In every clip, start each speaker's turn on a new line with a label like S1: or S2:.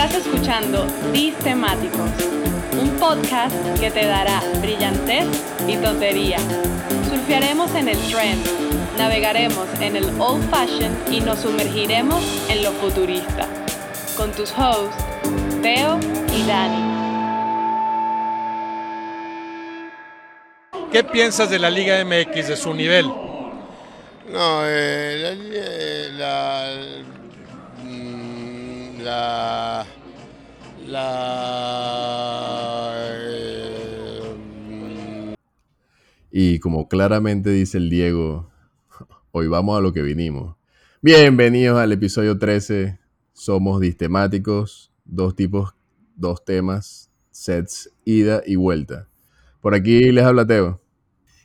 S1: Estás escuchando Temáticos, un podcast que te dará brillantez y tontería. Surfearemos en el trend, navegaremos en el old fashion y nos sumergiremos en lo futurista. Con tus hosts, Teo y Dani.
S2: ¿Qué piensas de la Liga MX, de su nivel?
S3: No, eh, la, la, la, eh,
S4: Y como claramente dice el Diego, hoy vamos a lo que vinimos. Bienvenidos al episodio 13. Somos distemáticos, dos tipos, dos temas, sets, ida y vuelta. Por aquí les habla Teo.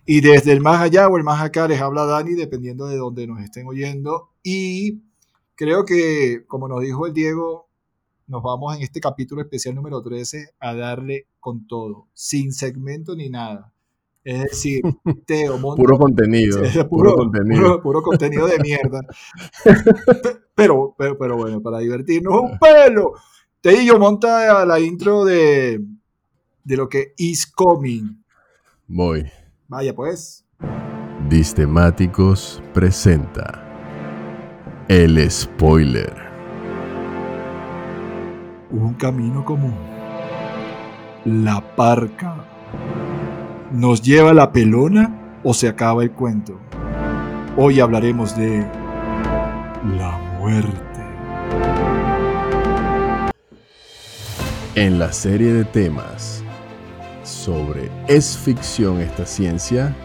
S5: Y desde el más allá o el más acá les habla Dani, dependiendo de donde nos estén oyendo. Y creo que, como nos dijo el Diego, nos vamos en este capítulo especial número 13 a darle con todo, sin segmento ni nada. Es decir, Teo,
S4: puro contenido.
S5: puro, contenido. Puro, contenido de mierda. pero, pero, pero bueno, para divertirnos un pelo. Teo monta la intro de, de lo que is coming.
S4: Voy.
S5: Vaya pues.
S4: Distemáticos presenta El Spoiler.
S5: Un camino común. La parca. ¿Nos lleva la pelona o se acaba el cuento? Hoy hablaremos de la muerte.
S4: En la serie de temas sobre ¿es ficción esta ciencia?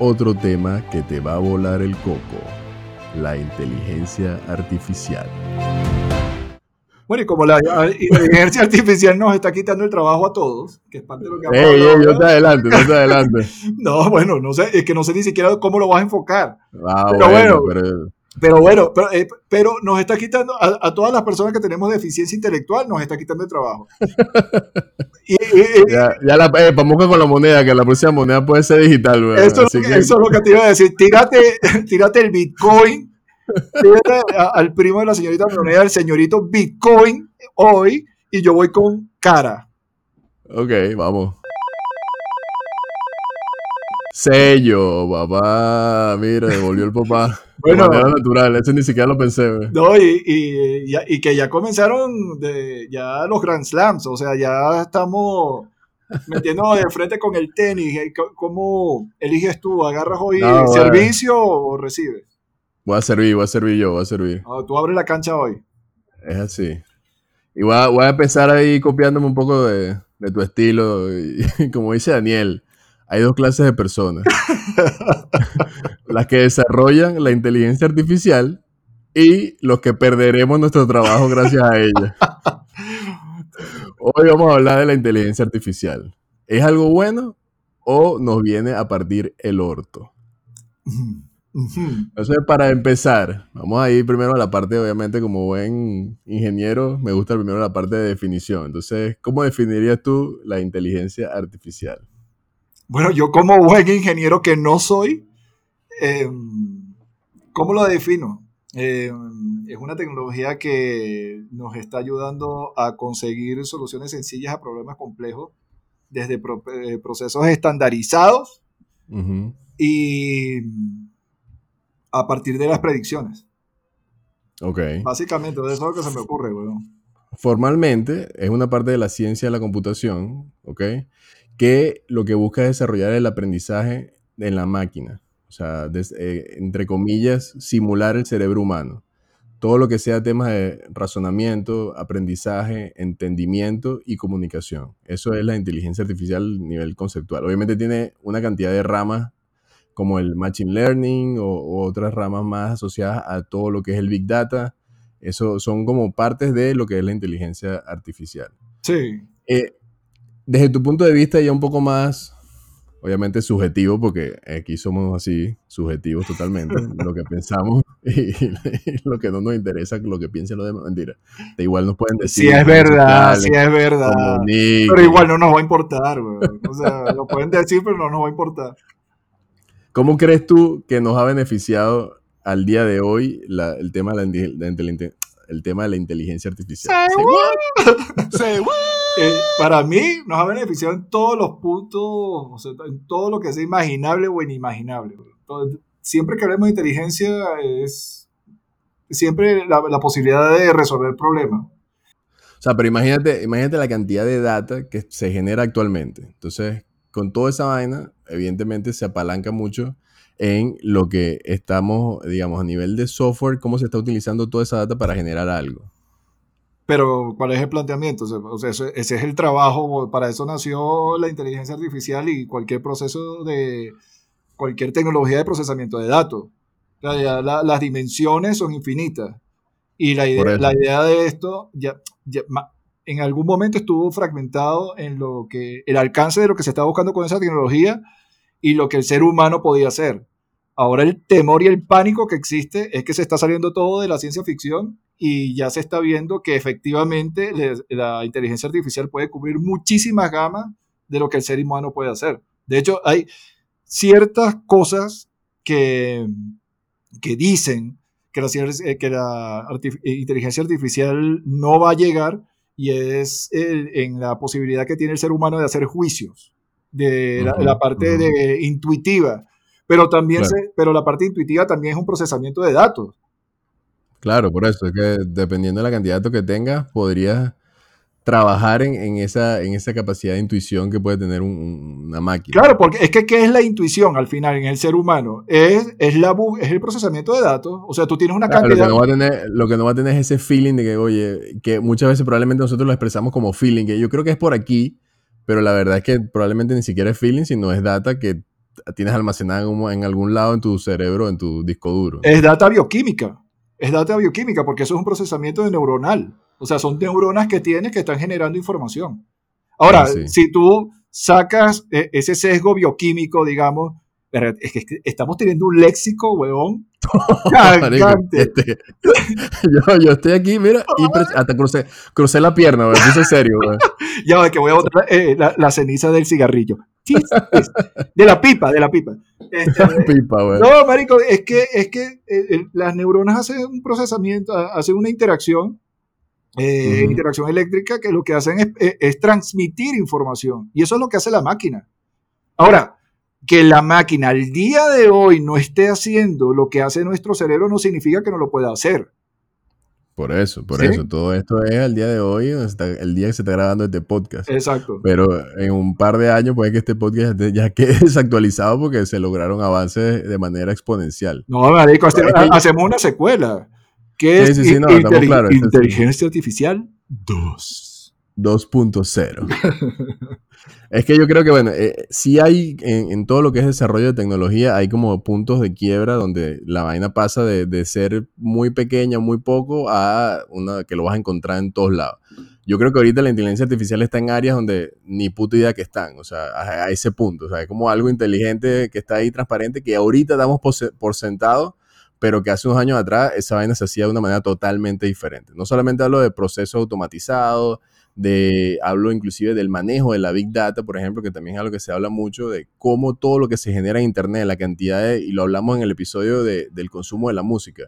S4: Otro tema que te va a volar el coco, la inteligencia artificial.
S5: Bueno, y como la inteligencia artificial nos está quitando el trabajo a todos, que es parte de lo que
S4: hey, hey, yo te adelante, yo te adelante.
S5: no, bueno, no sé, es que no sé ni siquiera cómo lo vas a enfocar.
S4: Ah, pero bueno, pero
S5: pero bueno, pero, eh, pero nos está quitando, a, todas las personas que tenemos deficiencia intelectual, nos está quitando el trabajo.
S4: ya, ya la, eh, vamos con la moneda, que la próxima moneda puede ser digital.
S5: Eso, eso, es lo que te iba a decir. Tírate, tírate el Bitcoin, tírate al primo de la señorita moneda, el señorito Bitcoin, hoy, y yo voy con cara.
S4: Ok, vamos. Sello, papá. Mira, devolvió el papá. Bueno, de manera natural, eso ni siquiera lo pensé.
S5: No, y, y, y, que ya comenzaron de, ya los Grand Slams, o sea, ya estamos metiendo de frente con el tenis. ¿Cómo eliges tú? ¿Agarras hoy servicio o recibes?
S4: Voy a servir, voy a servir yo, voy a servir.
S5: Ah, tú abres la cancha hoy.
S4: Es así. Y voy a, voy a empezar ahí copiándome un poco de, de tu estilo. Y, como dice Daniel, hay dos clases de personas. las que desarrollan la inteligencia artificial y los que perderemos nuestro trabajo gracias a ella. Hoy vamos a hablar de la inteligencia artificial. ¿Es algo bueno o nos viene a partir el orto? Entonces, para empezar, vamos a ir primero a la parte, obviamente, como buen ingeniero, me gusta primero la parte de definición. Entonces, ¿cómo definirías tú la inteligencia artificial?
S5: Bueno, yo como buen ingeniero que no soy, em, ¿cómo lo defino? Em, es una tecnología que nos está ayudando a conseguir soluciones sencillas a problemas complejos desde eh, procesos estandarizados y a partir de las predicciones.
S4: Ok.
S5: Básicamente, eso es lo que se me ocurre,
S4: Formalmente, es una parte de la ciencia de la computación, ¿ok? Que lo que busca es desarrollar el aprendizaje en la máquina. O sea, eh, entre comillas, simular el cerebro humano. Todo lo que sea temas de razonamiento, aprendizaje, entendimiento y comunicación. Eso es la inteligencia artificial a nivel conceptual. Obviamente tiene una cantidad de ramas como el Machine Learning o, otras ramas más asociadas a todo lo que es el Big Data. Eso son como partes de lo que es la inteligencia artificial.
S5: Sí.
S4: Eh, desde tu punto de vista ya un poco más, obviamente subjetivo, porque aquí somos así, subjetivos totalmente, lo que pensamos y, lo que no nos interesa, lo que piensen los demás, mentira. De igual nos pueden decir.
S5: Sí es verdad, sí es verdad. Pero igual no nos va a importar, güey. O sea, lo pueden decir, pero no nos va a importar.
S4: ¿Cómo crees tú que nos ha beneficiado al día de hoy el tema de la, el tema de la inteligencia artificial.
S5: Eh, para mí nos ha beneficiado en todos los puntos, o sea, en todo lo que sea imaginable o inimaginable. Todo- siempre que hablemos de inteligencia es siempre la, la posibilidad de resolver problemas.
S4: O sea, pero imagínate, imagínate la cantidad de data que se genera actualmente. Entonces, con toda esa vaina, evidentemente se apalanca mucho en lo que estamos, digamos, a nivel de software, cómo se está utilizando toda esa data para generar algo.
S5: Pero, ¿cuál es el planteamiento? O sea, ese, es el trabajo, para eso nació la inteligencia artificial y cualquier proceso de, cualquier tecnología de procesamiento de datos. O sea, la- las dimensiones son infinitas. Y la idea, la idea de esto, ya, ya en algún momento estuvo fragmentado en lo que, el alcance de lo que se estaba buscando con esa tecnología y lo que el ser humano podía hacer. Ahora el temor y el pánico que existe es que se está saliendo todo de la ciencia ficción y ya se está viendo que efectivamente la inteligencia artificial puede cubrir muchísimas gamas de lo que el ser humano puede hacer. De hecho, hay ciertas cosas que, que dicen que la, eh, que la artif- eh, inteligencia artificial no va a llegar y es el- en la posibilidad que tiene el ser humano de hacer juicios, de la, parte de intuitiva, pero también
S4: Claro.
S5: se- pero la parte intuitiva también es un procesamiento de datos.
S4: Claro, por eso es que dependiendo de la cantidad de datos que tengas, podrías trabajar en, en esa, en esa capacidad de intuición que puede tener un- un- una máquina.
S5: Claro, porque es que ¿qué es la intuición al final en el ser humano? Es, es, la, es el procesamiento de datos. O sea, tú tienes una
S4: Claro, lo, que
S5: cantidad...
S4: no va a tener, lo que no va a tener es ese feeling de que, oye, que muchas veces probablemente nosotros lo expresamos como feeling, que yo creo que es por aquí, pero la verdad es que probablemente ni siquiera es feeling, sino es data que tienes almacenada en, algún lado en tu cerebro, en tu disco duro.
S5: Es data bioquímica. Es data bioquímica porque eso es un procesamiento de neuronal. O sea, son neuronas que tienes que están generando información. Ahora,
S4: Ah, sí.
S5: si tú sacas eh, ese sesgo bioquímico, digamos, es que, estamos teniendo un léxico, cagante.
S4: este, yo, yo estoy aquí, mira, y hasta crucé, crucé la pierna, güey, puse serio, güey.
S5: Ya que voy a botar eh, la, la ceniza del cigarrillo. De la pipa, de la pipa. Este,
S4: Pipa.
S5: No, marico, es que, es que eh, eh, las neuronas hacen un procesamiento, ha- hacen una interacción, eh, interacción eléctrica, que lo que hacen es, es- es transmitir información. Y eso es lo que hace la máquina. Ahora, que la máquina al día de hoy no esté haciendo lo que hace nuestro cerebro no significa que no lo pueda hacer.
S4: Por eso, por
S5: ¿Sí?
S4: eso. Todo esto es al día de hoy, el día que se está grabando este podcast.
S5: Exacto.
S4: Pero en un par de años puede que este podcast ya- quede desactualizado porque se lograron avances de manera exponencial.
S5: No, marico, hace-
S4: Es que-
S5: hacemos una secuela. ¿Qué
S4: Sí,
S5: es
S4: sí, sí, no, estamos
S5: inteli-
S4: claros, eso sí.
S5: inteligencia artificial 2?
S4: 2.0. es que yo creo que, bueno, eh, sí hay en, en todo lo que es desarrollo de tecnología, hay como puntos de quiebra donde la vaina pasa de, de ser muy pequeña, muy poco, a una que lo vas a encontrar en todos lados. Yo creo que ahorita la inteligencia artificial está en áreas donde ni puta idea que están, o sea, a, a ese punto, o sea, es como algo inteligente que está ahí transparente, que ahorita damos por, por sentado, pero que hace unos años atrás esa vaina se hacía de una manera totalmente diferente. No solamente hablo de procesos automatizados, de, hablo inclusive del manejo de la Big Data, por ejemplo, que también es algo que se habla mucho, de cómo todo lo que se genera en Internet, la cantidad de, y lo hablamos en el episodio de- del consumo de la música,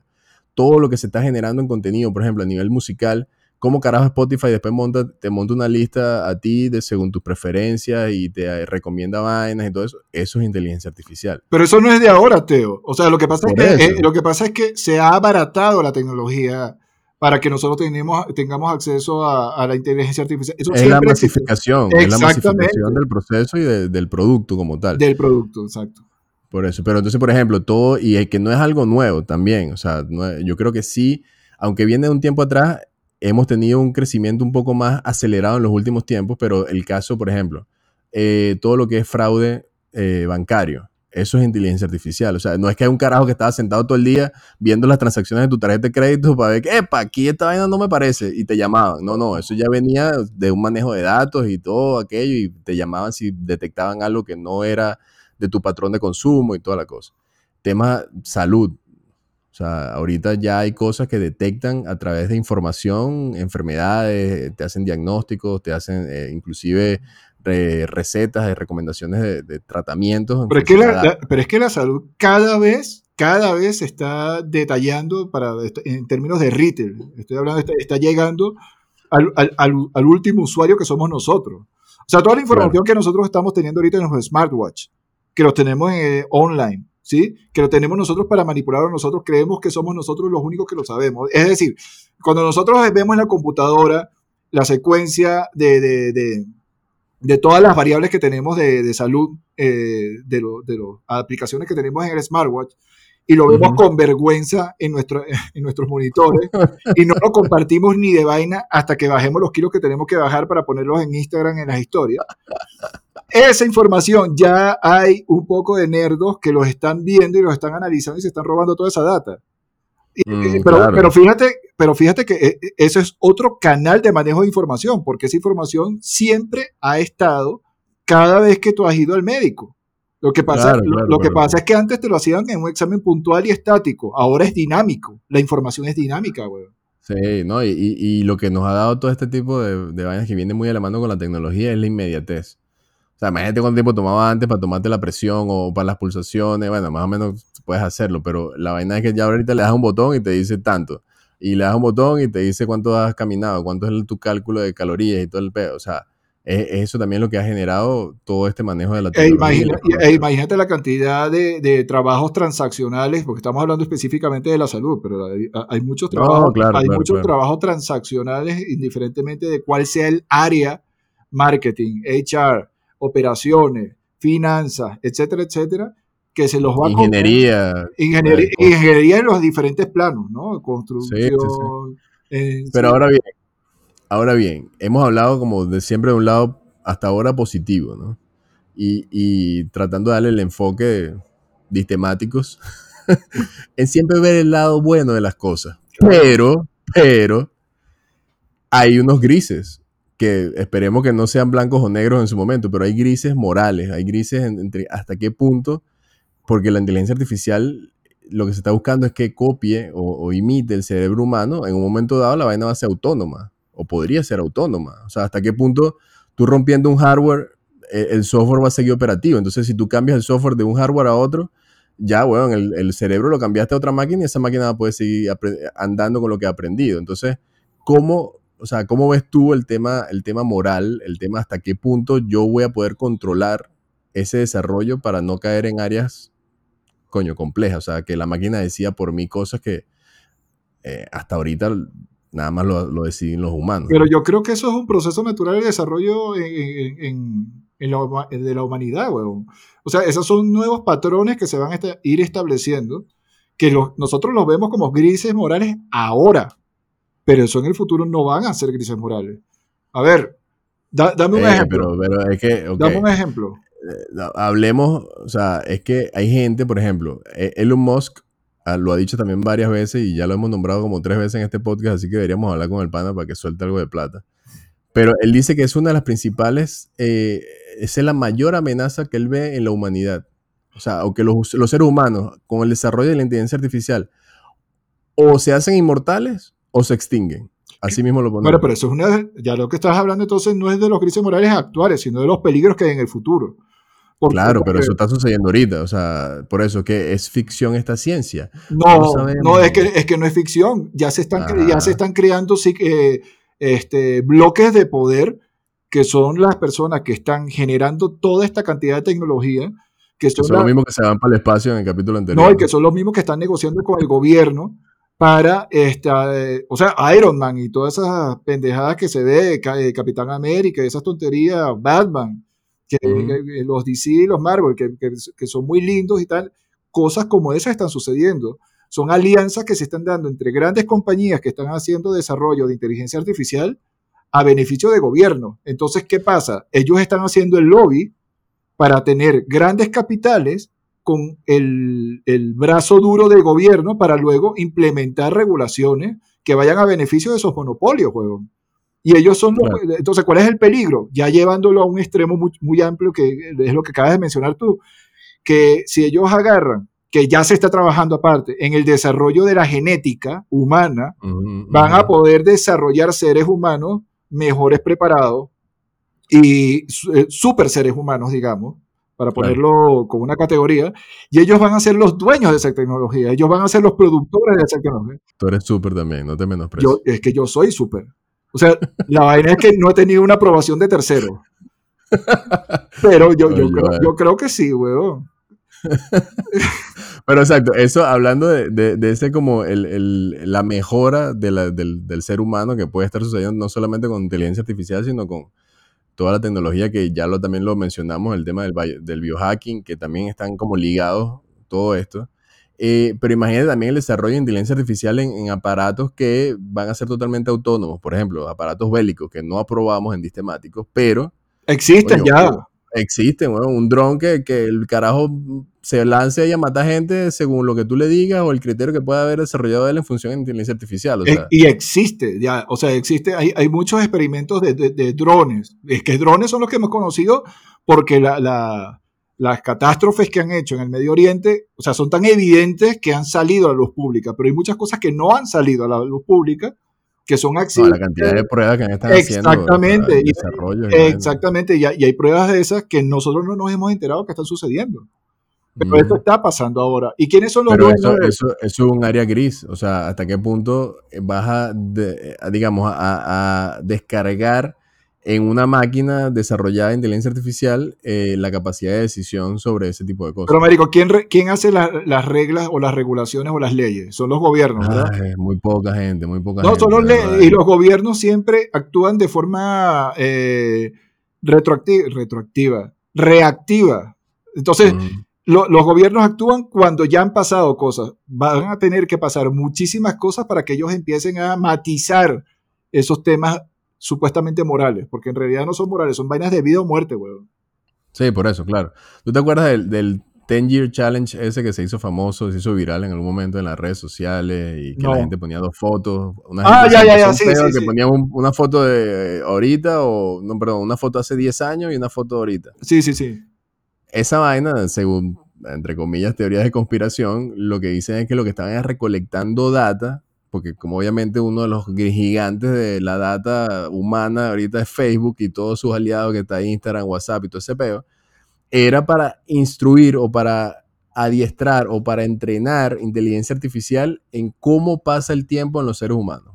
S4: todo lo que se está generando en contenido, por ejemplo, a nivel musical, cómo carajo Spotify después monta, te monta una lista a ti de, según tus preferencias y te eh, recomienda vainas y todo eso, eso es inteligencia artificial.
S5: Pero eso no es de ahora, Teo. O sea, lo que pasa, es que, eh, lo que, pasa es que se ha abaratado la tecnología para que nosotros tenemos, tengamos acceso a, a la inteligencia artificial. Eso
S4: Es la masificación, es la
S5: Exactamente.
S4: masificación del proceso y de- del producto como tal.
S5: del producto, exacto.
S4: Por eso, pero entonces, por ejemplo, todo, y es que no es algo nuevo también, o sea, no yo creo que sí, aunque viene de un tiempo atrás, hemos tenido un crecimiento un poco más acelerado en los últimos tiempos, pero el caso, por ejemplo, eh, todo lo que es fraude eh, bancario, eso es inteligencia artificial, o sea, no es que hay un carajo que estaba sentado todo el día viendo las transacciones de tu tarjeta de crédito para ver que, epa, aquí esta vaina no me parece, y te llamaban, no, no, eso ya venía de un manejo de datos y todo aquello, y te llamaban si detectaban algo que no era de tu patrón de consumo y toda la cosa. Tema salud. O sea, ahorita ya hay cosas que detectan a través de información, enfermedades, te hacen diagnósticos, te hacen eh, inclusive re- recetas y recomendaciones de, de tratamientos. en
S5: Pero es, que la, pero es que la salud cada vez cada vez se está detallando para, en términos de retail. Estoy hablando, está, está llegando al, al, al, último usuario que somos nosotros. O sea, toda la información que nosotros estamos teniendo ahorita en los smartwatch, que los tenemos eh, online, ¿sí? Que lo tenemos nosotros para manipular a nosotros, creemos que somos nosotros los únicos que lo sabemos. Es decir, cuando nosotros vemos en la computadora la secuencia de, de, de, de todas las variables que tenemos de, salud, eh, de, de las aplicaciones que tenemos en el smartwatch, y lo vemos con vergüenza en, nuestro, en nuestros monitores y no lo compartimos ni de vaina hasta que bajemos los kilos que tenemos que bajar para ponerlos en Instagram en las historias. Esa información ya hay un poco de nerdos que los están viendo y los están analizando y se están robando toda esa data. Mm, pero, pero, fíjate, pero fíjate que eh, eso es otro canal de manejo de información, porque esa información siempre ha estado cada vez que tú has ido al médico. Lo que pasa, lo, que pasa es que antes te lo hacían en un examen puntual y estático, ahora es dinámico, la información es dinámica, güey.
S4: Sí, ¿no? Y, y, lo que nos ha dado todo este tipo de, de vainas que viene muy a la mano con la tecnología es la inmediatez. O sea, imagínate cuánto tiempo tomaba antes para tomarte la presión o para las pulsaciones. Bueno, más o menos puedes hacerlo, pero la vaina es que ya ahorita le das un botón y te dice tanto. Y le das un botón y te dice cuánto has caminado, cuánto es tu cálculo de calorías y todo el pedo. O sea, es, eso también lo que ha generado todo este manejo de la e
S5: tecnología. E imagínate, la cantidad de, trabajos transaccionales, porque estamos hablando específicamente de la salud, pero hay, muchos, trabajos, hay muchos trabajos transaccionales, indiferentemente de cuál sea el área, marketing, HR, operaciones, finanzas, etcétera, etcétera, que se los va
S4: ingeniería,
S5: a ingeniería, ingeniería en los diferentes planos, ¿no? Construcción.
S4: Eh, pero ahora bien, Ahora bien, hemos hablado como de siempre de un lado hasta ahora positivo, ¿no? Y, tratando de darle el enfoque de temáticos en siempre ver el lado bueno de las cosas. Pero, pero, hay unos grises que esperemos que no sean blancos o negros en su momento, pero hay grises morales, hay grises entre hasta qué punto, porque la inteligencia artificial lo que se está buscando es que copie o, imite el cerebro humano, en un momento dado la vaina va a ser autónoma o podría ser autónoma. O sea, hasta qué punto tú rompiendo un hardware, eh, el software va a seguir operativo. Entonces, si tú cambias el software de un hardware a otro, ya, bueno, el, cerebro lo cambiaste a otra máquina y esa máquina va a poder seguir andando con lo que ha aprendido. Entonces, ¿cómo, o sea, ¿cómo ves tú el tema, el tema moral, el tema hasta qué punto yo voy a poder controlar ese desarrollo para no caer en áreas, coño, complejas? O sea, que la máquina decía por mí cosas que eh, hasta ahorita Nada más lo, lo, deciden los humanos.
S5: Pero yo creo que eso es un proceso natural de desarrollo en, en, la, de la humanidad, weón. O sea, esos son nuevos patrones que se van a ir estableciendo, que los, nosotros los vemos como grises morales ahora, pero eso en el futuro no van a ser grises morales. A ver, dame un eh, ejemplo.
S4: Pero, es que,
S5: Dame un ejemplo.
S4: Eh, hablemos, o sea, es que hay gente, por ejemplo, e-, Elon Musk Ah, lo ha dicho también varias veces y ya lo hemos nombrado como tres veces en este podcast, así que deberíamos hablar con el pana para que suelte algo de plata. Pero él dice que es una de las principales, eh, es la mayor amenaza que él ve en la humanidad. O sea, aunque los, los seres humanos, con el desarrollo de la inteligencia artificial, o se hacen inmortales o se extinguen. Así mismo lo ponemos.
S5: Bueno, pero eso es una, ya lo que estás hablando entonces no es de los crisis morales actuales, sino de los peligros que hay en el futuro
S4: claro, pero eso está sucediendo ahorita, o sea, por eso que es ficción esta ciencia.
S5: No, no, es, que, es que no es ficción, ya se están, ya se están creando sí, eh, este, bloques de poder que son las personas que están generando toda esta cantidad de tecnología.
S4: Que son, los mismos que se van para el espacio en el capítulo anterior.
S5: No, y que son los mismos que están negociando con el gobierno para, este, o sea, Iron Man y todas esas pendejadas que se ve, eh, Capitán América, esas tonterías, Batman que, los DC y los Marvel, que, que, son muy lindos y tal, cosas como esas están sucediendo. Son alianzas que se están dando entre grandes compañías que están haciendo desarrollo de inteligencia artificial a beneficio de gobierno. Entonces, ¿qué pasa? Ellos están haciendo el lobby para tener grandes capitales con el, el brazo duro del gobierno para luego implementar regulaciones que vayan a beneficio de esos monopolios, juego. Y ellos son Entonces, ¿cuál es el peligro? Ya llevándolo a un extremo muy, muy, amplio, que es lo que acabas de mencionar tú, que si ellos agarran, que ya se está trabajando aparte, en el desarrollo de la genética humana, van a poder desarrollar seres humanos mejores preparados y eh, super seres humanos, digamos, para ponerlo como una categoría, y ellos van a ser los dueños de esa tecnología, ellos van a ser los productores de esa tecnología.
S4: Tú eres súper también, no te menosprecies.
S5: Yo, es que yo soy súper. O sea, la vaina es que no he tenido una aprobación de tercero. Pero yo, yo,
S4: Oye,
S5: creo, yo creo que sí, weón.
S4: Pero exacto, eso hablando de, de- de ese como el, el- la mejora de la- del, del ser humano que puede estar sucediendo no solamente con inteligencia artificial, sino con toda la tecnología que ya lo, también lo mencionamos, el tema del, del biohacking, que también están como ligados todo esto. Eh, pero imagínate también el desarrollo de inteligencia artificial en, en aparatos que van a ser totalmente autónomos, por ejemplo, aparatos bélicos que no aprobamos en sistemáticos, pero
S5: Existen ya.
S4: Existen, bueno, un dron que, que el carajo se lance ahí a matar gente según lo que tú le digas o el criterio que pueda haber desarrollado él en función de inteligencia artificial. O sea,
S5: y existe, ya, o sea, existe, hay, hay muchos experimentos de, de- de drones. Es que drones son los que hemos conocido porque la- la- las catástrofes que han hecho en el Medio Oriente, o sea, son tan evidentes que han salido a la luz pública, pero hay muchas cosas que no han salido a la luz pública, que son
S4: no,
S5: accidentes.
S4: la cantidad de pruebas que han estado haciendo.
S5: Exactamente,
S4: o sea,
S5: y-
S4: desarrollos y vainas.
S5: Exactamente, y hay, y hay pruebas de esas que nosotros no nos hemos enterado que están sucediendo. Pero
S4: Ujú.
S5: esto está pasando ahora. ¿Y quiénes son los
S4: Pero eso, eso, eso es un área gris. O sea, hasta qué punto vas a, de- a, digamos, a, a descargar en una máquina desarrollada de inteligencia artificial eh, la capacidad de decisión sobre ese tipo de cosas.
S5: Pero, Américo, ¿quién, quién hace la- las reglas o las regulaciones o las leyes? Son los gobiernos, ¿verdad?
S4: Ay, muy poca gente, muy poca
S5: No,
S4: gente.
S5: son los y los gobiernos siempre actúan de forma eh, retroactiva, retroactiva, reactiva. Entonces, lo- los gobiernos actúan cuando ya han pasado cosas. Van a tener que pasar muchísimas cosas para que ellos empiecen a matizar esos temas supuestamente morales, porque en realidad no son morales, son vainas de vida o muerte, weón.
S4: Sí, por eso, claro. ¿Tú te acuerdas del, del 10 Year Challenge ese que se hizo famoso, se hizo viral en algún momento en las redes sociales y que
S5: No.
S4: la gente ponía dos fotos? Una
S5: Ah,
S4: gente
S5: ya, ya, ya, sí, sí,
S4: que
S5: sí.
S4: un- una foto de ahorita o, no, perdón, una foto hace 10 años y una foto ahorita.
S5: Sí, sí, sí.
S4: Esa vaina, según, entre comillas, teorías de conspiración, lo que dicen es que lo que estaban es recolectando data, porque como obviamente uno de los gigantes de la data humana ahorita es Facebook y todos sus aliados que está Instagram, WhatsApp y todo ese peo, era para instruir o para adiestrar o para entrenar inteligencia artificial en cómo pasa el tiempo en los seres humanos.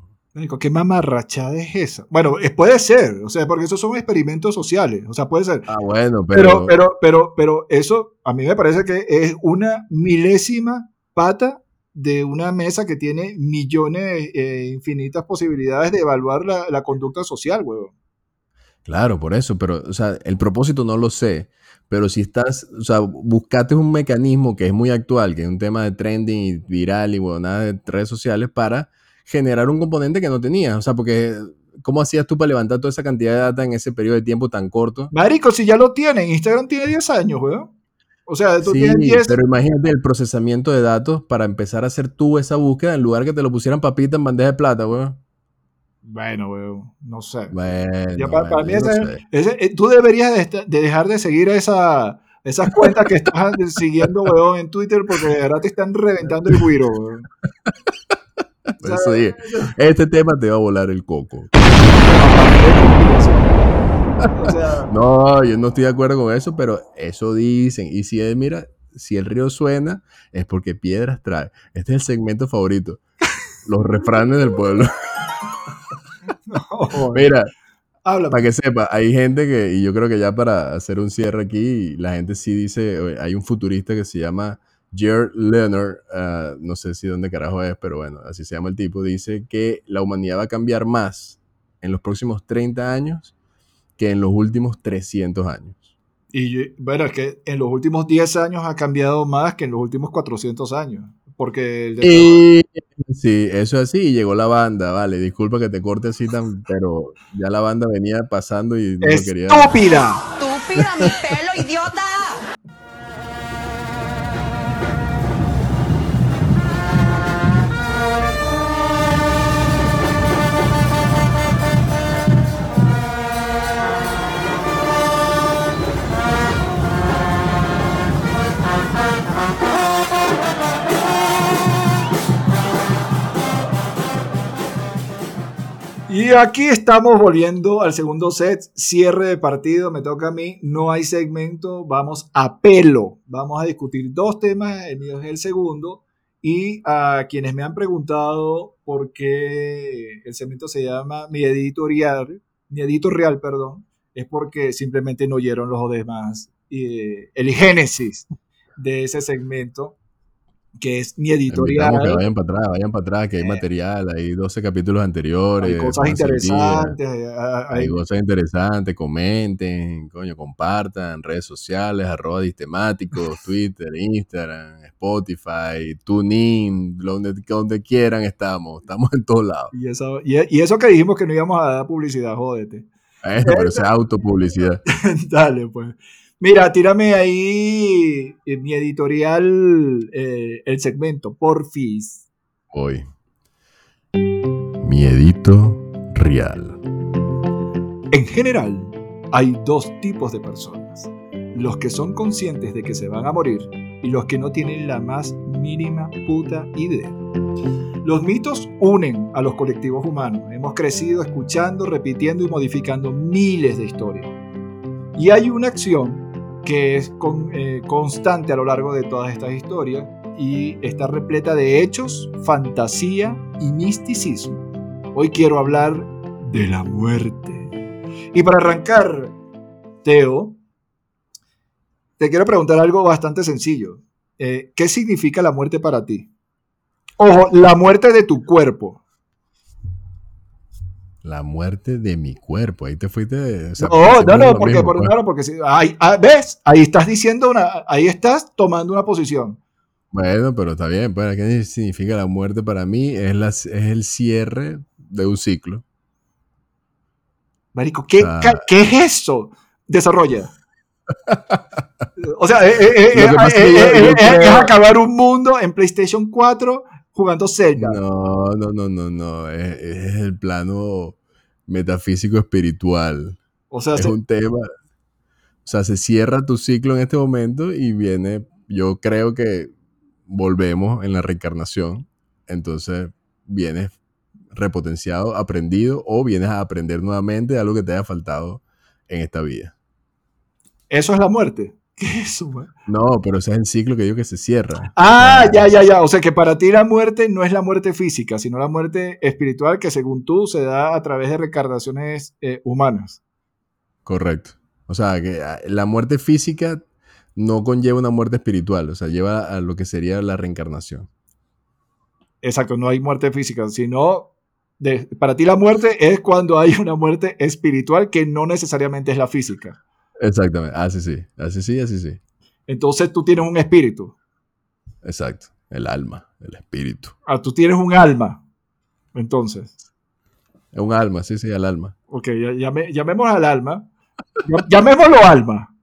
S5: ¿qué mamarrachada es esa? Bueno, es- puede ser, o sea, porque esos son experimentos sociales, o sea, puede ser.
S4: Ah, bueno,
S5: Pero,
S4: pero...
S5: pero, pero, pero eso a mí me parece que es una milésima pata de una mesa que tiene millones, eh, infinitas posibilidades de evaluar la, la conducta social, huevón.
S4: Claro, por eso, pero, o sea, el propósito no lo sé, pero si estás, o sea, buscate un mecanismo que es muy actual, que es un tema de trending y viral y nada de redes sociales para generar un componente que no tenías, o sea, porque ¿cómo hacías tú para levantar toda esa cantidad de data en ese periodo de tiempo tan corto?
S5: Marico, si ya lo tienen, Instagram tiene 10 años, weón. O sea, tú
S4: Sí,
S5: tienes 10.
S4: pero imagínate el procesamiento de datos para empezar a hacer tú esa búsqueda en lugar que te lo pusieran papita en bandeja de plata, weón.
S5: Bueno, weón, no sé.
S4: Bueno,
S5: Ya
S4: bueno,
S5: para mí
S4: yo no
S5: ese-
S4: sé.
S5: ese- eh, tú deberías de, dejar de seguir esa, esas cuentas que estás siguiendo, weón, en Twitter porque de verdad te están reventando el guiro, weón.
S4: Por eso dije, este tema te va a volar el coco.
S5: O sea,
S4: No, yo no estoy de acuerdo con eso, pero eso dicen. Y si es, mira, si el río suena, es porque piedras trae. Este es el segmento favorito. Los refranes del pueblo.
S5: no,
S4: Mira, para que sepa, hay gente que, y yo creo que ya para hacer un cierre aquí, la gente sí dice, hay un futurista que se llama Jared Leonard, ah, no sé si dónde carajo es, pero bueno, así se llama el tipo, dice que la humanidad va a cambiar más en los próximos 30 años que en los últimos 300 años.
S5: Y bueno, es que en los últimos 10 años ha cambiado más que en los últimos 400 años. Porque el de-
S4: Y sí, eso es así, y llegó la banda, vale, disculpa que te corte así tan, pero ya la banda venía pasando y no lo quería.
S5: ¡Estúpida!
S6: Estúpida, mi pelo, idiota.
S5: Y aquí estamos volviendo al segundo set, cierre de partido, me toca a mí, no hay segmento, vamos a pelo, vamos a discutir dos temas, el mío es el segundo, y a quienes me han preguntado por qué el segmento se llama mi editorial, mi editorial, perdón, es porque simplemente no oyeron los demás, eh, el génesis de ese segmento que es mi editorial.
S4: Que vayan para atrás, vayan para atrás, que hay
S5: Eh.
S4: material, hay 12 capítulos anteriores.
S5: Hay cosas interesantes, hay-
S4: cosas interesantes, comenten, coño, compartan, redes sociales, arroba distemáticos, Twitter, Instagram, Spotify, TuneIn, donde, donde quieran estamos, estamos en todos lados.
S5: y, eso, y, y eso que dijimos que no íbamos a dar publicidad, jódete.
S4: Eh, pero esa es autopublicidad.
S5: Dale, pues. Mira, tírame ahí mi editorial, eh, el segmento, porfis.
S4: Hoy. Miedito real.
S5: En general, hay dos tipos de personas. Los que son conscientes de que se van a morir y los que no tienen la más mínima puta idea. Los mitos unen a los colectivos humanos. Hemos crecido escuchando, repitiendo y modificando miles de historias. Y hay una acción que es eh, constante a lo largo de todas estas historias y está repleta de hechos, fantasía y misticismo. Hoy quiero hablar de la muerte. Y para arrancar, Teo, te quiero preguntar algo bastante sencillo. Eh, ¿Qué significa la muerte para ti? Ojo, la muerte de tu cuerpo.
S4: La muerte de mi cuerpo. Ahí te fuiste. o sea,
S5: No, no, no, porque,
S4: mismo,
S5: por-
S4: pues.
S5: no, porque si- ahí, ah, ves, ahí estás diciendo una, ahí estás tomando una posición.
S4: Bueno, pero está bien. Pues, ¿Qué significa la muerte para mí? Es, la, es el cierre de un ciclo.
S5: Marico, ¿qué, ¿qué es eso? Desarrolla. o sea, eh, eh, eh, eh,
S4: es
S5: eh, eh, eh, es acabar un mundo en PlayStation 4 jugando Zelda.
S4: No, no, no, no, no. Es, es el plano metafísico espiritual.
S5: O sea,
S4: Es
S5: se-
S4: un tema. O sea, se cierra tu ciclo en este momento y viene. Yo creo que volvemos en la reencarnación. Entonces vienes repotenciado, aprendido, o vienes a aprender nuevamente algo que te haya faltado en esta vida.
S5: eso es la muerte. ¿Qué es eso, man?
S4: No, pero ese es el ciclo que digo que se cierra.
S5: Ah, ya, ya, ya. O sea que para ti la muerte no es la muerte física, sino la muerte espiritual que según tú se da a través de reencarnaciones eh, humanas.
S4: Correcto. O sea, que ah, la muerte física no conlleva una muerte espiritual, o sea, lleva a lo que sería la reencarnación.
S5: Exacto, no hay muerte física, sino de- para ti la muerte es cuando hay una muerte espiritual que no necesariamente es la física.
S4: Exactamente. Así sí, así sí, así sí.
S5: Entonces tú tienes un espíritu,
S4: Exacto. El alma, el espíritu.
S5: ah, tú tienes un alma. Entonces,
S4: Es un alma, sí, sí, el alma.
S5: ok, llame- llamemos al alma, llam- llamémoslo alma.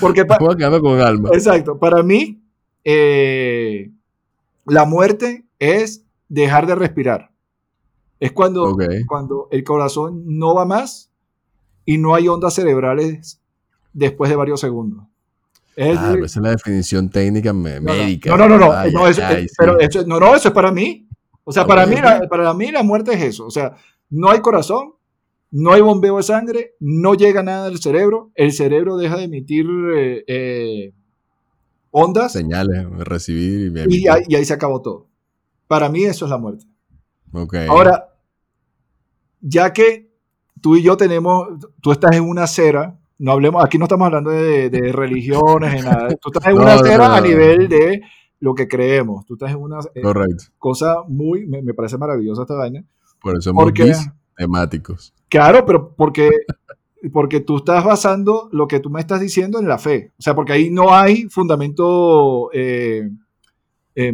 S5: Porque pa-
S4: Puedo quedarme con alma.
S5: Exacto. Para mí, eh, la muerte es dejar de respirar. Es cuando, cuando el corazón no va más y no hay ondas cerebrales después de varios segundos. Es
S4: Ah, esa es la definición técnica
S5: no,
S4: médica.
S5: No, no, no, no,
S4: Ay,
S5: no, eso-
S4: ay,
S5: eh,
S4: sí.
S5: pero eso, no, no, eso es para mí. O sea,
S4: Ah,
S5: para, mí, la, para mí la muerte es eso. O sea, no hay corazón, no hay bombeo de sangre, no llega nada del cerebro, el cerebro deja de emitir eh, eh, ondas
S4: Señales, recibir y
S5: y ahí, y ahí se acabó todo. Para mí eso es la muerte.
S4: Ok.
S5: Ahora, ya que tú y yo tenemos, tú estás en una acera, no hablemos, aquí no estamos hablando de, de religiones, de nada, tú estás en
S4: No,
S5: una
S4: no, no,
S5: a nivel de lo que creemos, tú estás en una eh, cosa muy, me, me parece maravillosa esta vaina.
S4: Por eso
S5: Porque-
S4: temáticos.
S5: Claro, pero porque, porque tú estás basando lo que tú me estás diciendo en la fe, o sea, porque ahí no hay fundamento eh, eh,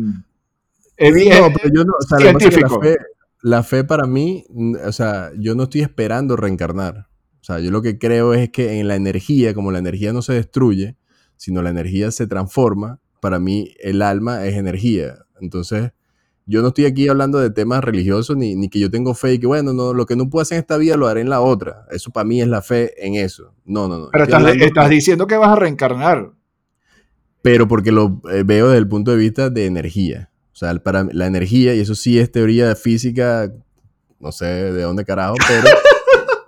S4: pero yo no, o sea,
S5: científico.
S4: la fe, la fe para mí, o sea, yo no estoy esperando reencarnar. O sea, yo lo que creo es que en la energía, como la energía no se destruye, sino la energía se transforma, para mí el alma es energía. Entonces, yo no estoy aquí hablando de temas religiosos ni, ni que yo tengo fe y que, bueno, no, lo que no puedo hacer en esta vida lo haré en la otra. Eso para mí es la fe en eso. No, no, no.
S5: pero
S4: Estoy
S5: estás,
S4: hablando-
S5: estás diciendo que vas a reencarnar.
S4: pero porque lo eh, veo desde el punto de vista de energía. O sea, para la energía, y eso sí es teoría física no sé de dónde carajo, pero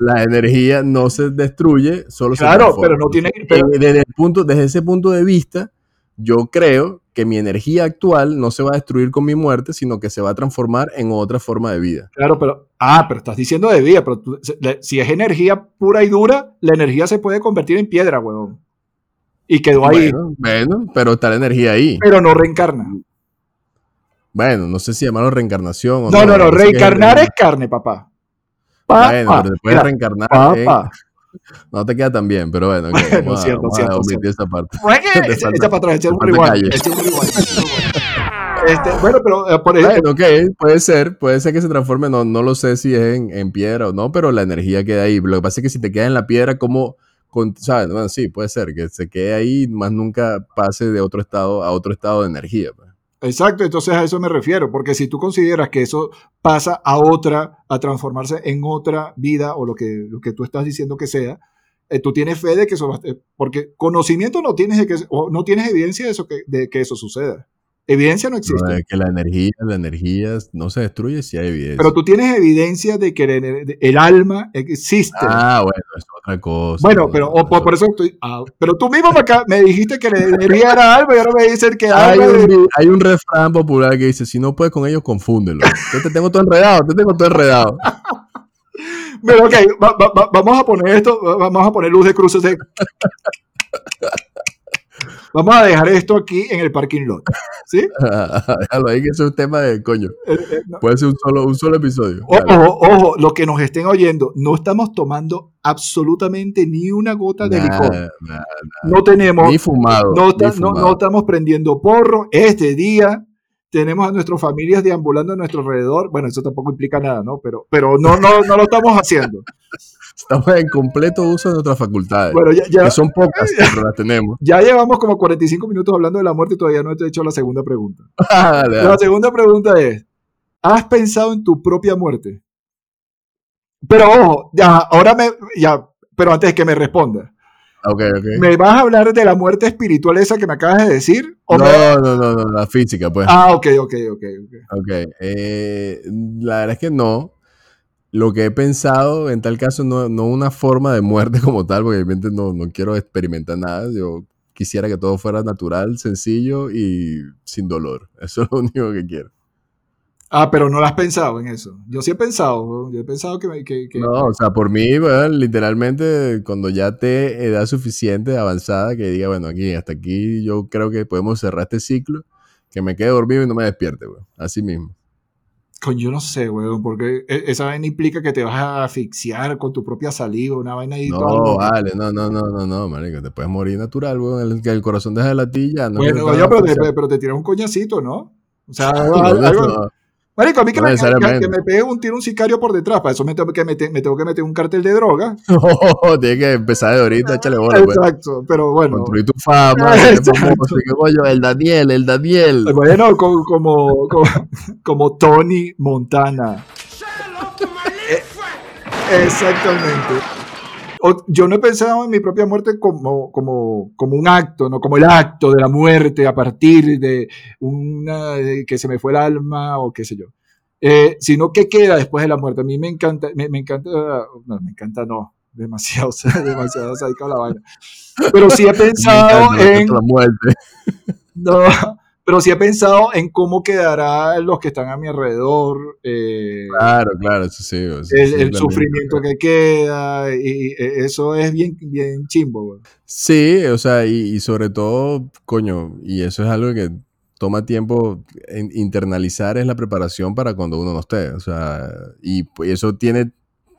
S4: la energía no se destruye, solo se
S5: Claro, pero no tiene. pero-
S4: Eh, desde, el punto, desde ese punto de vista, yo creo que mi energía actual no se va a destruir con mi muerte, sino que se va a transformar en otra forma de vida.
S5: Claro, pero. Ah, pero estás diciendo de vida, pero tú- si es energía pura y dura, la energía se puede convertir en piedra, huevón. Y quedó ahí,
S4: Bueno, bueno, pero está la energía ahí.
S5: pero no reencarna.
S4: Bueno, no sé si llamarlo reencarnación o
S5: No, no, no,
S4: qué
S5: reencarnar es carne, papá. Papá.
S4: Bueno, pero te puedes reencarnar. No te queda tan bien, pero bueno, ok,
S5: Bueno,
S4: vamos,
S5: cierto,
S4: vamos
S5: cierto,
S4: a omitir
S5: cierto.
S4: esa parte.
S5: Fue que-
S4: Te
S5: echa
S4: falta-
S5: echa para atrás, echa
S4: te
S5: un
S4: falta
S5: rewind,
S4: calle.
S5: echa un rewind, echa un rewind. Este, bueno, pero eh, por ejemplo,
S4: Bueno, ok, puede ser, puede ser que se transforme, no, no lo sé si es en, en piedra o no, pero la energía queda ahí. Lo que pasa es que si te queda en la piedra, como, con, ¿sabes? Bueno, sí, puede ser que se quede ahí, más nunca pase de otro estado a otro estado de energía.
S5: Exacto, entonces a eso me refiero, porque si tú consideras que eso pasa a otra, a transformarse en otra vida o lo que, lo que tú estás diciendo que sea, eh, tú tienes fe de que eso va a eh, porque conocimiento no tienes de que o no tienes evidencia de, eso que, de que eso suceda. Evidencia no existe.
S4: No, es que la energía, la energía no se destruye si hay evidencia.
S5: Pero tú tienes evidencia de que el, el alma existe.
S4: ah, bueno, es otra cosa.
S5: bueno, pero o por, por eso estoy. ah, pero tú mismo me, acá- me dijiste que la energía era alma y ahora me dicen que
S4: Hay
S5: alma
S4: un,
S5: de-
S4: hay un refrán popular que dice, si no puedes con ellos, confúndelo. Yo te tengo todo enredado, te tengo todo enredado.
S5: Pero ok, va- va- va- vamos a poner esto, va- vamos a poner luz de cruces de... Vamos a dejar esto aquí en el parking lot. ¿Sí?
S4: Déjalo ahí que es un tema de coño.
S5: Eh, eh.
S4: Puede ser un solo, un solo episodio.
S5: Ojo, ojo, los que nos estén oyendo, no estamos tomando absolutamente ni una gota de licor. No tenemos,
S4: Ni fumado.
S5: no,
S4: ni
S5: está- no-
S4: fumado.
S5: no estamos prendiendo porro. Este día tenemos a nuestras familias deambulando a nuestro alrededor. Bueno, eso tampoco implica nada, ¿no? Pero, pero no, no, no lo estamos haciendo.
S4: Estamos en completo uso de nuestras facultades.
S5: Bueno, ya, ya,
S4: que son pocas, pero las tenemos.
S5: ya llevamos como 45 minutos hablando de la muerte y todavía no te he hecho la segunda pregunta.
S4: Dale,
S5: La segunda pregunta es, ¿has pensado en tu propia muerte? Pero ojo, ya, ahora me, ya, pero antes de que me responda, ¿me vas a hablar de la muerte espiritual esa que me acabas de decir? ¿O me-
S4: No, no, no, no, la física, pues.
S5: Ah, ok, ok, ok, ok.
S4: Ok. eh, la verdad es que no. Lo que he pensado en tal caso no, no una forma de muerte como tal, porque obviamente no, no quiero experimentar nada. Yo quisiera que todo fuera natural, sencillo y sin dolor. Eso es lo único que quiero.
S5: Ah, pero no lo has pensado en eso. Yo sí he pensado, weón. yo he pensado que... que- que-
S4: No, o sea, por mí, bueno, literalmente, cuando ya te edad suficiente, avanzada, que diga, bueno, aquí, hasta aquí, yo creo que podemos cerrar este ciclo, que me quede dormido y no me despierte. Así mismo.
S5: Coño, yo no sé, weón, porque e- esa vaina implica que te vas a asfixiar con tu propia saliva, una vaina ahí
S4: No,
S5: loca.
S4: vale, no, no, no, no, no, marico, te puedes morir natural, güey. El, que el corazón deja de latir ya, no
S5: Bueno, oye, pero, te, pero te tiras un coñacito, ¿no? O sea,
S4: No,
S5: algo-
S4: no,
S5: algo-
S4: no.
S5: Marico, a mí que,
S4: No
S5: me, que- me pegue un tiro un sicario por detrás, para eso me tengo que meter, me tengo que meter un cartel de droga.
S4: No, tienes que empezar de ahorita, échale bola, pues.
S5: Exacto, pero bueno.
S4: Construir tu fama, coño, el Daniel, el Daniel.
S5: Bueno, co- como, como, como Tony Montana. Eh, Exactamente. O- yo no he pensado en mi propia muerte como, como, como un acto, no como el acto de la muerte a partir de una de que se me fue el alma o qué sé yo. Eh, sino qué queda después de la muerte. A mí me encanta, me, me encanta, no, me encanta no, demasiado, demasiado sádica la vaina. Pero sí he pensado
S4: encanta,
S5: en,
S4: la muerte.
S5: no, pero sí he pensado en cómo quedarán los que están a mi alrededor, eh,
S4: Claro, claro, eso sí. eso sí,
S5: el, sufrimiento que queda, y, y eso es bien, bien chimbo. güey.
S4: Sí, o sea, y, y sobre todo, coño, y eso es algo que toma tiempo en internalizar, es la preparación para cuando uno no esté. O sea, y eso tiene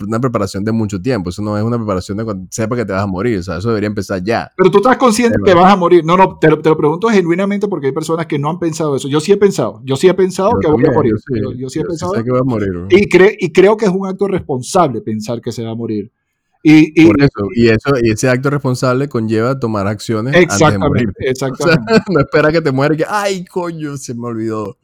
S4: una preparación de mucho tiempo. Eso no es una preparación de cuando sepa que te vas a morir. O sea, eso debería empezar ya.
S5: Pero tú estás consciente
S4: Pero-
S5: que vas a morir. No, no, te lo, te lo pregunto genuinamente porque hay personas que no han pensado eso. Yo sí he pensado, yo sí he pensado
S4: Yo
S5: que voy a
S4: también,
S5: morir.
S4: yo sí,
S5: Yo, yo sí he
S4: yo sí
S5: pensado.
S4: sé que voy a morir.
S5: y, cre- y creo que es un acto responsable pensar que se va a morir. Y, y-
S4: Por eso, y eso, y ese acto responsable conlleva tomar acciones antes de morir.
S5: exactamente,
S4: O sea,
S5: exactamente.
S4: no espera que te muera y que, ay, coño, se me olvidó. O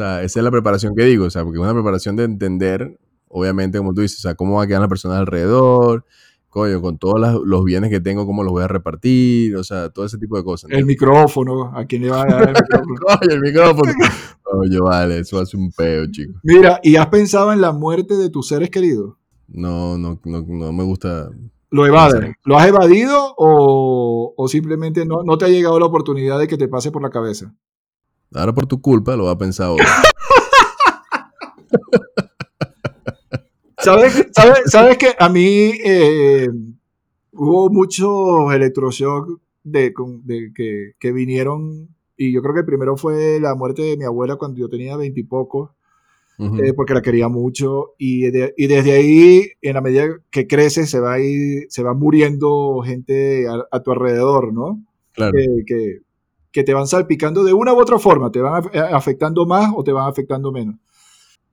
S4: sea, esa es la preparación que digo, o sea, porque es una preparación de entender, obviamente, como tú dices, o sea, cómo va a quedar las personas alrededor, coño, con todos las- los bienes que tengo, cómo los voy a repartir, o sea, todo ese tipo de cosas.
S5: El micrófono, ¿a quién le va a dar el micrófono?
S4: Coño, el micrófono. Coño, vale, eso hace un peo, chico.
S5: Mira, ¿y has pensado en la muerte de tus seres queridos?
S4: No, no, no, no me gusta.
S5: ¿Lo evades? ¿Lo has evadido o, o simplemente no, no te ha llegado la oportunidad de que te pase por la cabeza?
S4: Ahora por tu culpa lo va a pensar ahora.
S5: ¿Sabes, sabes, sabes que a mí eh, hubo muchos electroshock de, de que, que vinieron y yo creo que el primero fue la muerte de mi abuela cuando yo tenía veintipocos,
S4: Ujú.
S5: eh, porque la quería mucho y, de- y desde ahí, en la medida que creces, se va, ir- se va muriendo gente a, a tu alrededor, ¿no?
S4: claro.
S5: que, que- que te van salpicando de una u otra forma, te van af- afectando más o te van afectando menos.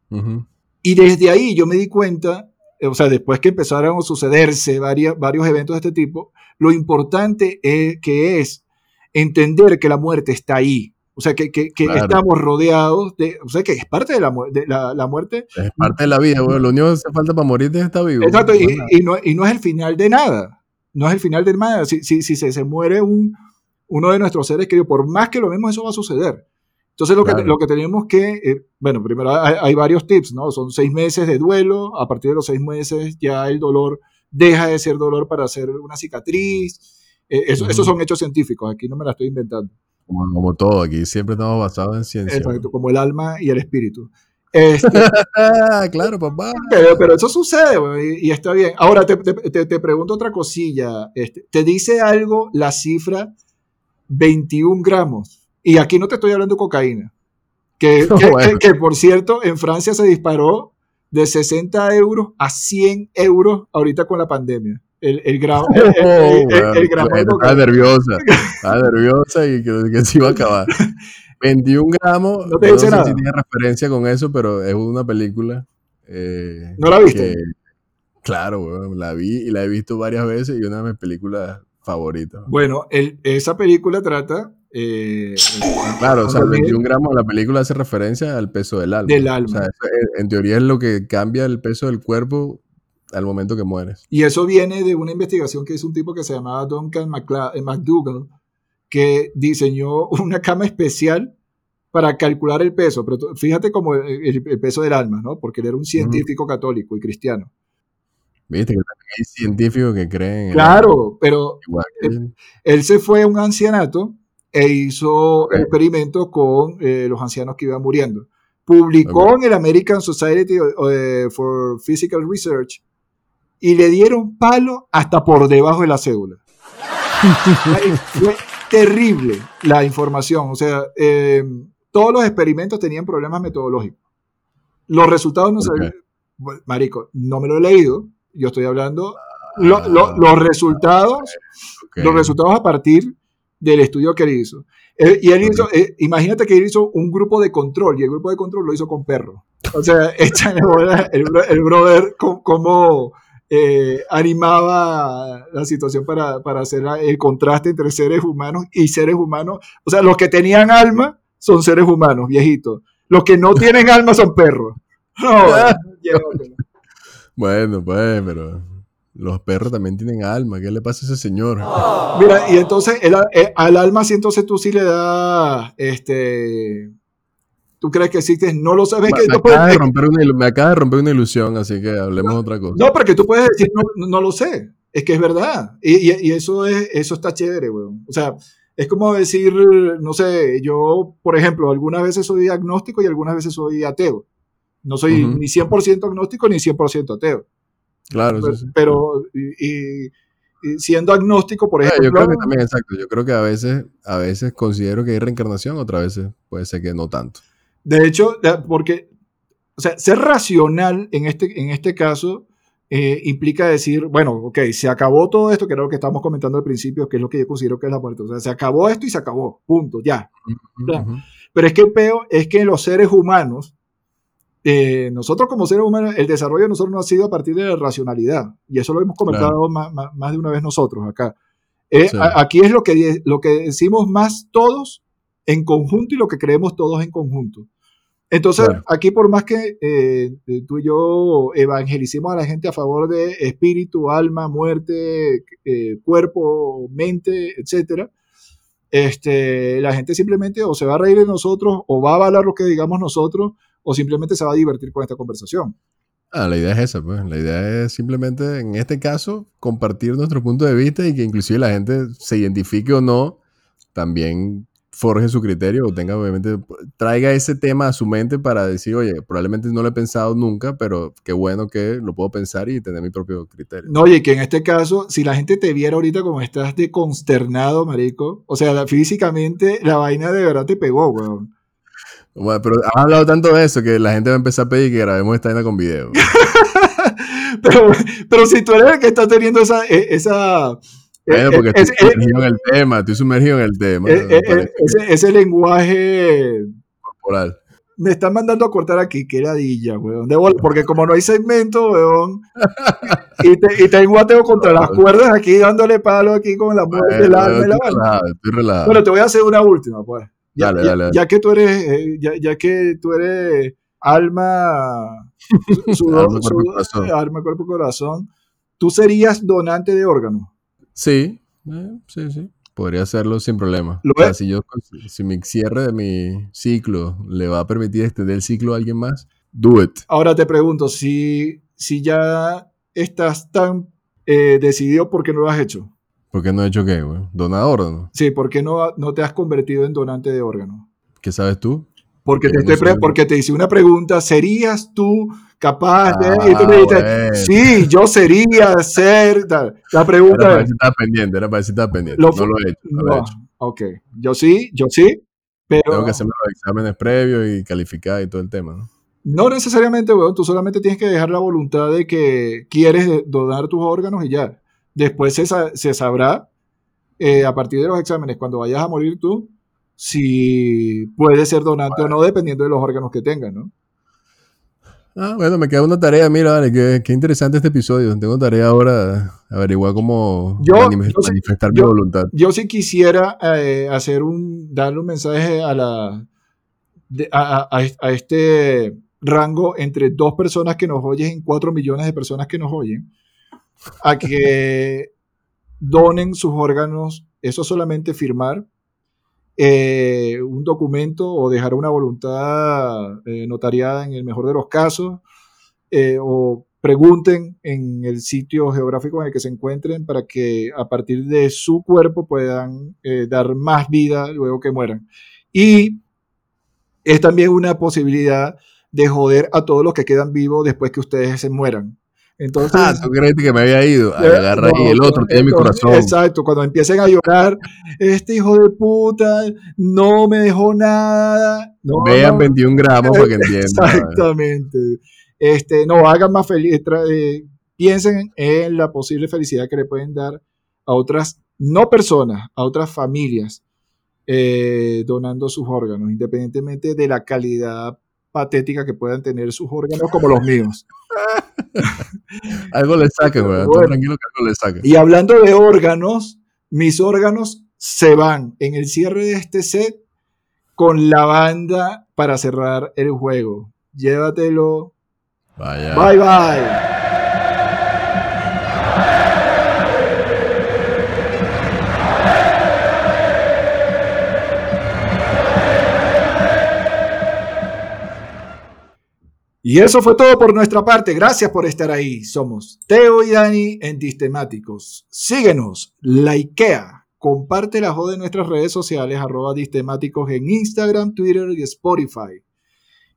S4: Ujú.
S5: Y desde ahí yo me di cuenta, eh, o sea, después que empezaron a sucederse varias, varios eventos de este tipo, lo importante es, que es entender que la muerte está ahí. O sea, que, que- que
S4: Claro.
S5: estamos rodeados de, o sea, que es parte de la, de la, la muerte.
S4: Es parte de la vida, güey. Lo único que hace falta para morirte es estar vivo.
S5: Exacto, y, y no, y no es el final de nada. No es el final de nada. Si, si, si se, se muere un, uno de nuestros seres queridos, por más que lo vemos, eso va a suceder. Entonces, lo, que, lo que tenemos que, eh, bueno, primero hay, hay varios tips, ¿no? Son seis meses de duelo, a partir de los seis meses ya el dolor deja de ser dolor para hacer una cicatriz. Eh, eso-. Esos son hechos científicos, aquí no me la estoy inventando.
S4: Como, como todo, aquí siempre estamos basados en ciencia.
S5: Exacto, como el alma y el espíritu. Este,
S4: claro, papá.
S5: Pero, pero eso sucede y, y está bien. Ahora te, te- te- te pregunto otra cosilla. Este, ¿Te dice algo la cifra 21 gramos? Y aquí no te estoy hablando de cocaína. Que, que-
S4: Bueno.
S5: que- que, por cierto, en Francia se disparó de 60 euros a 100 euros ahorita con la pandemia. El, el gramo, el,
S4: Oh, bueno, bueno, estaba nerviosa. Estaba nerviosa y que, se iba a acabar. 21 gramos.
S5: No te dice
S4: sé
S5: nada.
S4: si tiene referencia con eso, pero es una película. eh,
S5: ¿No la viste?
S4: claro, weón, la vi y la he visto varias veces y una de mis películas favoritas.
S5: Bueno, el- esa película trata... eh,
S4: Claro, o sea,
S5: también
S4: 21 gramos de la película hace referencia al peso del alma.
S5: Del
S4: O
S5: alma.
S4: sea, eso es- en teoría es lo que cambia el peso del cuerpo al momento que mueres.
S5: Y eso viene de una investigación que hizo un tipo que se llamaba Duncan McCla- eh, McDougall, que diseñó una cama especial para calcular el peso. Pero fíjate como el, el- peso del alma, ¿no? Porque él era un científico católico y cristiano.
S4: Viste que también hay científicos que creen en el alma,
S5: Claro, pero
S4: igual que él.
S5: él se fue a un ancianato e hizo
S4: Ok.
S5: experimentos con eh, los ancianos que iban muriendo. Publicó en el American Society eh, for Physical Research y le dieron palo hasta por debajo de la cédula. Fue terrible la información. O sea, eh, todos los experimentos tenían problemas metodológicos. Los resultados no se...
S4: Ok.
S5: Bueno, Marico, no me lo he leído. Yo estoy hablando... lo- lo- los resultados los resultados a partir del estudio que él hizo. Y él hizo, eh, imagínate que él hizo un grupo de control y el grupo de control lo hizo con perros. O sea, échale el, el brother cómo eh, animaba la situación para, para hacer el contraste entre seres humanos y seres humanos. O sea, los que tenían alma son seres humanos, viejitos. Los que no tienen alma son perros. No, llévatelo.
S4: Bueno, pues, pero los perros también tienen alma. ¿Qué le pasa a ese señor?
S5: Mira, y entonces el- eh, al alma, si entonces tú sí le das, este, tú crees que existe, no lo sabes
S4: Me,
S5: que
S4: me
S5: no puedes-
S4: acaba de romper una, me acaba de romper una ilusión, así que hablemos de otra cosa.
S5: no, porque tú puedes decir, no, no lo sé, es que es verdad, y, y- y eso es, eso está chévere, weón. O sea, es como decir, no sé, yo, por ejemplo, algunas veces soy agnóstico y algunas veces soy ateo. No soy ni 100% agnóstico ni 100% ateo.
S4: Claro,
S5: Pero,
S4: sí, sí.
S5: pero, y, y- siendo agnóstico, por
S4: Eh,
S5: ejemplo,
S4: Yo creo que también, exacto. Yo creo que a veces, a veces considero que hay reencarnación, otras veces puede ser que no tanto.
S5: De hecho, porque, o sea, ser racional en este, en este caso eh, implica decir, bueno, ok, se acabó todo esto, que era lo que estábamos comentando al principio, que es lo que yo considero que es la muerte. O sea, se acabó esto y se acabó, punto, ya. Claro.
S4: Ujú.
S5: Pero es que el peo es que los seres humanos, eh, nosotros como seres humanos, el desarrollo de nosotros no ha sido a partir de la racionalidad. Y eso lo hemos comentado más, más- más de una vez nosotros acá. Eh,
S4: Sí.
S5: a- aquí es lo que, lo que decimos más todos en conjunto y lo que creemos todos en conjunto. Entonces,
S4: Claro.
S5: aquí por más que eh, tú y yo evangelicemos a la gente a favor de espíritu, alma, muerte, cuerpo, mente, etcétera, este, la gente simplemente o se va a reír de nosotros o va a avalar lo que digamos nosotros o simplemente se va a divertir con esta conversación.
S4: Ah, la idea es esa, pues. La idea es simplemente, en este caso, compartir nuestro punto de vista y que inclusive la gente se identifique o no, también forje su criterio o tenga, obviamente, traiga ese tema a su mente para decir, oye, probablemente no lo he pensado nunca, pero qué bueno que lo puedo pensar y tener mi propio criterio.
S5: No, oye, que en este caso, si la gente te viera ahorita como estás de consternado, marico, o sea, la- físicamente la vaina de verdad te pegó, weón.
S4: Bueno, pero has hablado tanto de eso que la gente va a empezar a pedir que grabemos esta vaina con video.
S5: Pero, pero si tú eres el que está teniendo esa... eh, esa
S4: Bueno,
S5: eh,
S4: porque
S5: eh,
S4: estoy sumergido en el tema, estoy sumergido en el tema.
S5: ese, ese lenguaje
S4: corporal.
S5: me están mandando a cortar aquí, qué ladilla, weón. De bola, porque como no hay segmento, weón, y, te, y tengo ateo contra las cuerdas aquí, dándole palo aquí con la muerte del
S4: Bueno,
S5: alma y la
S4: estoy
S5: vaina.
S4: relajado, estoy relajado.
S5: Bueno, te voy a hacer una última, pues. Ya,
S4: Dale,
S5: ya-
S4: dale, dale.
S5: ya que tú eres, eh, ya, ya que tú eres alma, sudor-
S4: Alma, cuerpo,
S5: sudor-
S4: corazón.
S5: alma, cuerpo, corazón, tú serías donante de órganos.
S4: Sí, eh, sí, sí. Podría hacerlo sin problema.
S5: ¿Lo
S4: O sea,
S5: es?
S4: si yo, si mi cierre de mi ciclo le va a permitir extender el ciclo a alguien más, do it.
S5: Ahora te pregunto, si, si ya estás tan eh, decidido, ¿por qué no lo has hecho?
S4: ¿Por qué no he hecho qué, güey? Donador, ¿no?
S5: Sí, ¿por qué no, no te has convertido en donante de órganos?
S4: ¿Qué sabes tú?
S5: Porque te,
S4: Porque no
S5: estoy pre-
S4: soy-
S5: porque te hice una pregunta, ¿serías tú capaz de...?
S4: Ah,
S5: y tú me
S4: bueno.
S5: sí, yo sería ser... La
S4: Era
S5: pregunta
S4: para
S5: es...
S4: si estaba pendiente, era para si estaba pendiente.
S5: Lo
S4: no lo he hecho, no, lo he
S5: No,
S4: hecho.
S5: ok. Yo sí, yo sí, pero
S4: Tengo que hacerme los exámenes previos y calificar y todo el tema, ¿no?
S5: no necesariamente, weón, tú solamente tienes que dejar la voluntad de que quieres donar tus órganos y ya. Después se, sa- se sabrá, eh, a partir de los exámenes, cuando vayas a morir tú, si puedes ser donante o no, dependiendo de los órganos que tengas, ¿no?
S4: Ah, bueno, me queda una tarea, mira, vale, qué, qué interesante este episodio. Tengo tarea ahora averiguar cómo
S5: Yo-
S4: manif-
S5: yo sí-
S4: manifestar mi voluntad.
S5: Yo sí quisiera eh, hacer un, darle un mensaje a la de- a, a- a este rango entre dos personas que nos oyen y cuatro millones de personas que nos oyen, a que donen sus órganos, eso solamente firmar eh, un documento o dejar una voluntad eh, notariada en el mejor de los casos, eh, o pregunten en el sitio geográfico en el que se encuentren para que a partir de su cuerpo puedan dar más vida luego que mueran. Y es también una posibilidad de joder a todos los que quedan vivos después que ustedes se mueran. Entonces,
S4: Ah, tú creíste que me había ido. Ay,
S5: eh,
S4: agarra ahí,
S5: no,
S4: el otro tiene mi corazón.
S5: Exacto, cuando empiecen a llorar, este hijo de puta no me dejó nada. No,
S4: Vean
S5: no,
S4: 21 gramos para que entiendan.
S5: Exactamente. Este, no, hagan más feliz, eh, piensen en la posible felicidad que le pueden dar a otras, no personas, a otras familias, eh, donando sus órganos, independientemente de la calidad patética que puedan tener sus órganos como los míos.
S4: Algo le. Tú
S5: Bueno.
S4: tranquilo que algo le.
S5: Y hablando de órganos, mis órganos se van en el cierre de este set con la banda para cerrar el juego. Llévatelo.
S4: Vaya.
S5: Bye bye. Y eso fue todo por nuestra parte. Gracias por estar ahí. Somos Teo y Dani en Distemáticos. Síguenos, likea, comparte la joda en nuestras redes sociales, arroba Distemáticos en Instagram, Twitter y Spotify.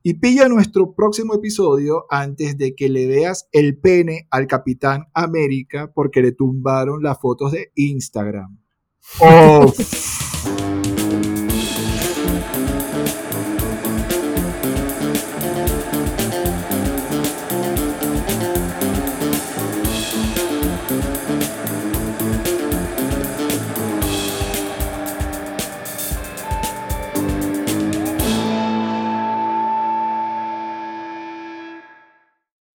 S5: Y pilla nuestro próximo episodio antes de que le veas el pene al Capitán América porque le tumbaron las fotos de Instagram. Oh.